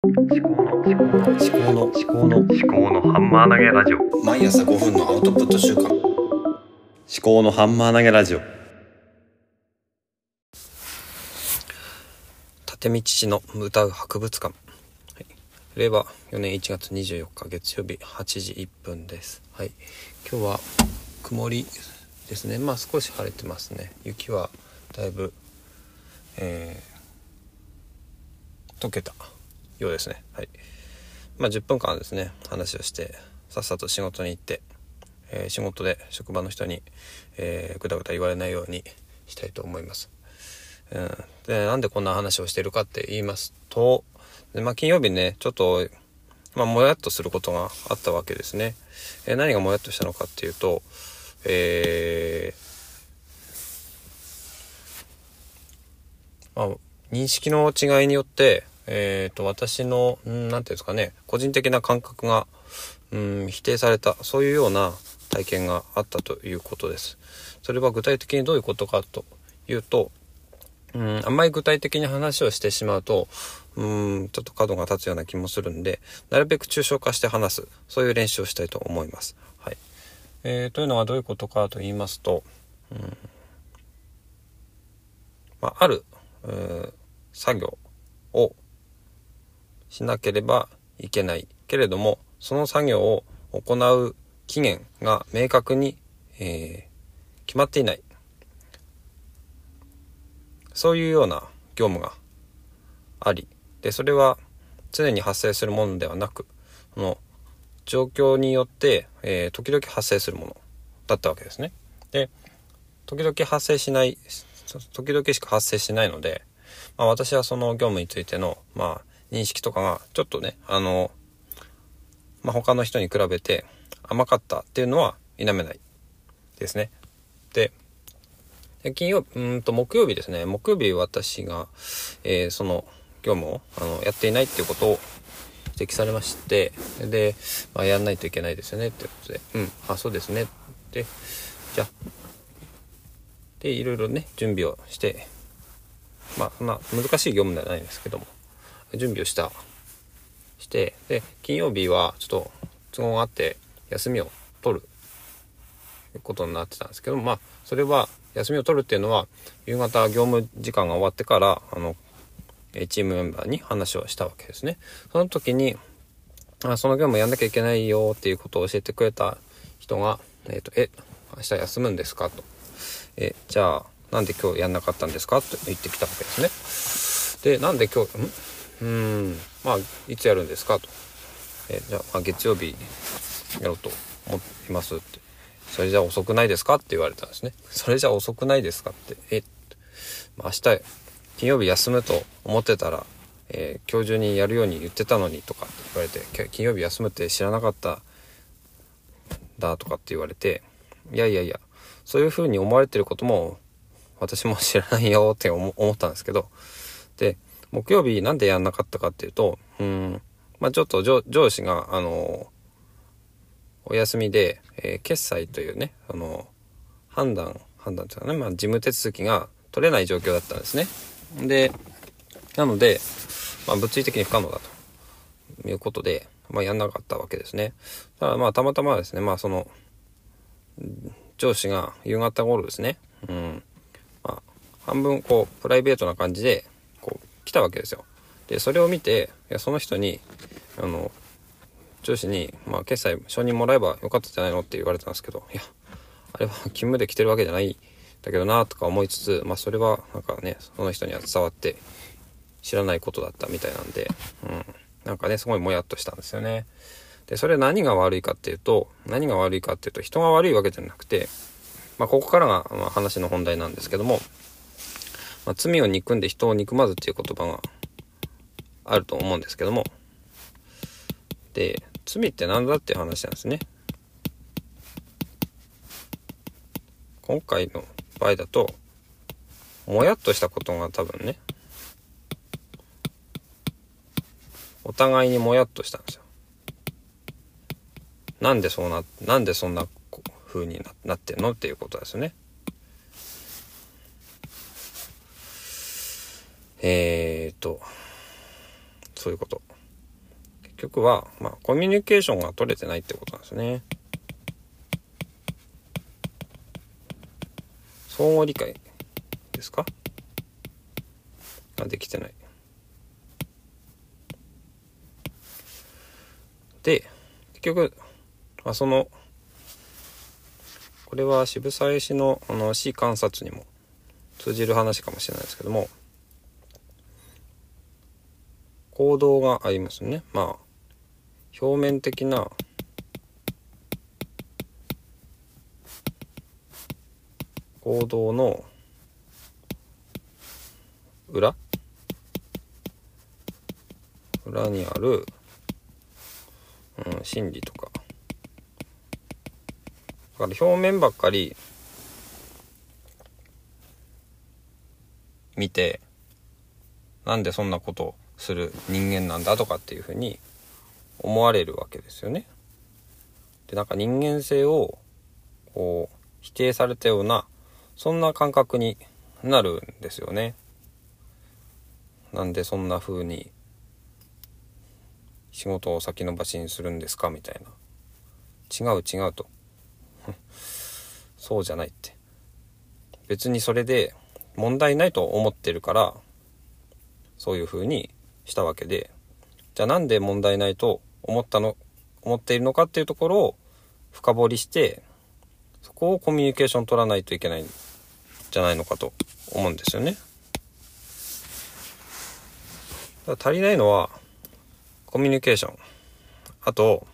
思考の思考の思考の思考の思考のハンマー投げラジオ。毎朝5分のアウトプット週間思考のハンマー投げラジオ。立見父の歌う博物館、はい、令和4年1月24日月曜日8時1分です。はい。今日は曇りですね。まあ少し晴れてますね。雪はだいぶえー、溶けた。ようですね。はい。まあ10分間ですね。話をしてさっさと仕事に行って、えー仕事で職場の人に、えー、ぐだぐだ言われないようにしたいと思います。うん、でなんでこんな話をしてるかって言いますとで、まあ、金曜日ねちょっと、まあ、もやっとすることがあったわけですね。えー何がもやっとしたのかっていうと、えーまあ、認識の違いによって、えー、と私のんなんていうんですかね個人的な感覚がうん否定されたそういうような体験があったということです。それは具体的にどういうことかというと、うん、あんまり具体的に話をしてしまうと、うん、ちょっと角が立つような気もするんで、なるべく抽象化して話す、そういう練習をしたいと思います。はい。えー、というのはどういうことかと言いますと、うん、まあ、ある、うー作業をしなければいけないけれども、その作業を行う期限が明確に、えー決まっていない。そういうような業務があり、で、それは常に発生するものではなく、その状況によって、えー時々発生するものだったわけですね。で、時々発生しない、時々しか発生しないので、まあ私はその業務についての、まあ認識とかがちょっとね、あの、まあ他の人に比べて甘かったっていうのは否めないですね。で、金曜うんと木曜日ですね。木曜日私が、えーその業務をあのやっていないっていうことを指摘されましてで、まあ、やんないといけないですよね。ってことで「うんあそうですね」でじゃでいろいろね準備をしてまあそんな難しい業務ではないんですけども。準備をしたしてで金曜日はちょっと都合があって休みを取ることになってたんですけどまあそれは休みを取るっていうのは夕方業務時間が終わってからあのチームメンバーに話をしたわけですね。その時にあその業務やんなきゃいけないよっていうことを教えてくれた人が「えっ、とえ明日休むんですか?」と「えじゃあなんで今日やんなかったんですか?」と言ってきたわけですね。でなんで今日「ん？うんまあいつやるんですか?」と「えじゃあ、まあ、月曜日やろうと思います」って「それじゃ遅くないですか?」って言われたんですね。それじゃ遅くないですか？って「えまあ明日金曜日休むと思ってたら、えー今日中にやるように言ってたのに」とかって言われて「金曜日休むって知らなかっただ」とかって言われて「いやいやいやそういう風に思われてることも私も知らないよ」って思ったんですけどで木曜日なんでやんなかったかっていうとうんまあちょっと上司があのお休みで、えー決済というねあの判断判断というかね、まあ、事務手続きが取れない状況だったんですね。でなので、まあ、物理的に不可能だということで、まあ、やんなかったわけですね。ただまあたまたまですねまあその上司が夕方頃ですね、うんまあ、半分こうプライベートな感じで来たわけですよ。でそれを見ていやその人にあの上司に、まあ、決済承認もらえばよかったんじゃないのって言われたんですけどいやあれは 勤務で来てるわけじゃないんだけどなとか思いつつ、まあ、それはなんかねその人には伝わって知らないことだったみたいなんで、うん、なんかねすごいもやっとしたんですよね。でそれ何が悪いかっていうと何が悪いかっていうと人が悪いわけじゃなくて、まあ、ここからが、ま、話の本題なんですけども、まあ、罪を憎んで人を憎まずっていう言葉があると思うんですけどもで罪って何だっていう話なんですね。今回の場合だともやっとしたことが多分ねお互いにもやっとしたんですよ。なんでそうななんでそんな風になってんのっていうことですよね。えーとそういうこと。結局は、まあ、コミュニケーションが取れてないってことなんですね。相互理解ですか？ができてない。で、結局、あ、その、これは渋沢栄氏のあの死観察にも通じる話かもしれないですけども、行動がありますね。まあ、表面的な行動の裏？裏にある、うん、心理とかだから表面ばっかり見てなんでそんなことする人間なんだとかっていうふうに思われるわけですよね。でなんか人間性をこう否定されたようなそんな感覚になるんですよね。なんでそんな風に仕事を先延ばしにするんですかみたいな。違う違うと。そうじゃないって。別にそれで問題ないと思ってるからそういう風にしたわけでじゃあなんで問題ないと思ったの思っているのかっていうところを深掘りしてそこをコミュニケーション取らないといけないんじゃないのかと思うんですよね。足りないのはコミュニケーションあと、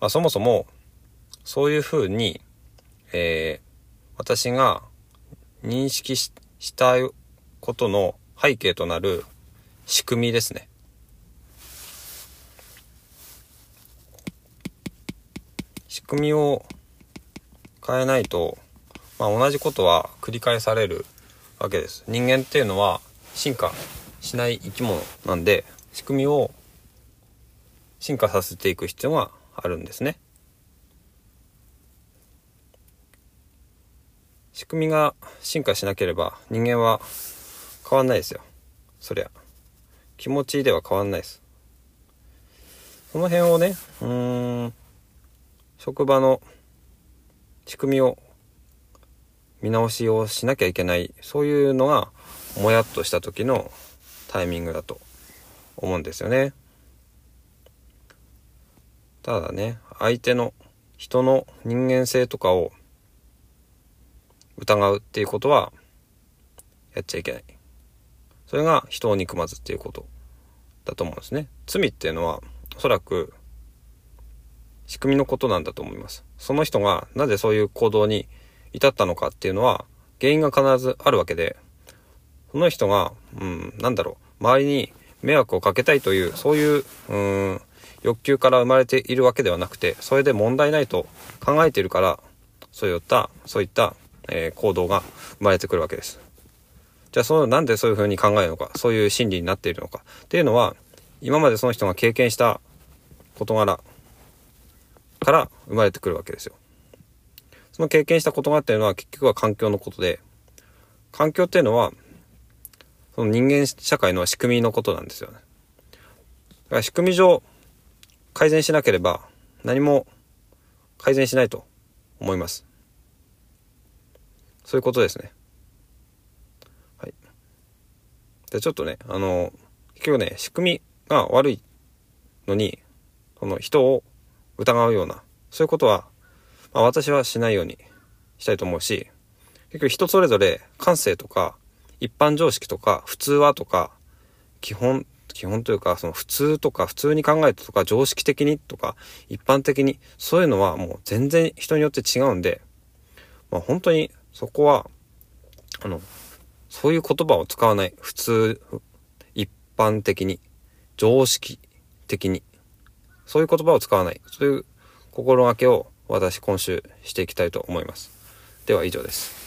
まあ、そもそもそういうふうに、えー、私が認識したことの背景となる仕組みですね。仕組みを変えないと、まあ、同じことは繰り返されるわけです。人間っていうのは進化しない生き物なんで仕組みを進化させていく必要があるんですね。仕組みが進化しなければ人間は変わんないですよ。そりゃ。気持ちでは変わんないです。その辺をね、うーん、職場の仕組みを見直しをしなきゃいけない、そういうのがもやっとした時のタイミングだと思うんですよね。ただね、相手の人の人間性とかを疑うっていうことはやっちゃいけない。それが人を憎まずっていうことだと思うんですね。罪っていうのはおそらく仕組みのことなんだと思います。その人がなぜそういう行動に至ったのかっていうのは原因が必ずあるわけで、その人が、うん、なんだろう、周りに迷惑をかけたいという、そういう、うん、欲求から生まれているわけではなくて、それで問題ないと考えているから、そういった、そういった、えー、行動が生まれてくるわけです。じゃあ、その、なんでそういうふうに考えるのか、そういう心理になっているのか、っていうのは、今までその人が経験した事柄から生まれてくるわけですよ。その経験した事柄っていうのは結局は環境のことで、環境っていうのは、その人間社会の仕組みのことなんですよね。だから仕組み上、改善しなければ何も改善しないと思います。そういうことですね。はい。で、ちょっとね、あの、結局ね、仕組みが悪いのに、その人を疑うような、そういうことは、まあ、私はしないようにしたいと思うし、結局人それぞれ感性とか、一般常識とか、普通はとか、基本、基本というか、その普通とか、普通に考えてとか、常識的にとか、一般的に、そういうのはもう全然人によって違うんで、まあ本当にそこは、あの、そういう言葉を使わない。普通、一般的に、常識的に。そういう言葉を使わない。そういう心がけを私今週していきたいと思います。では以上です。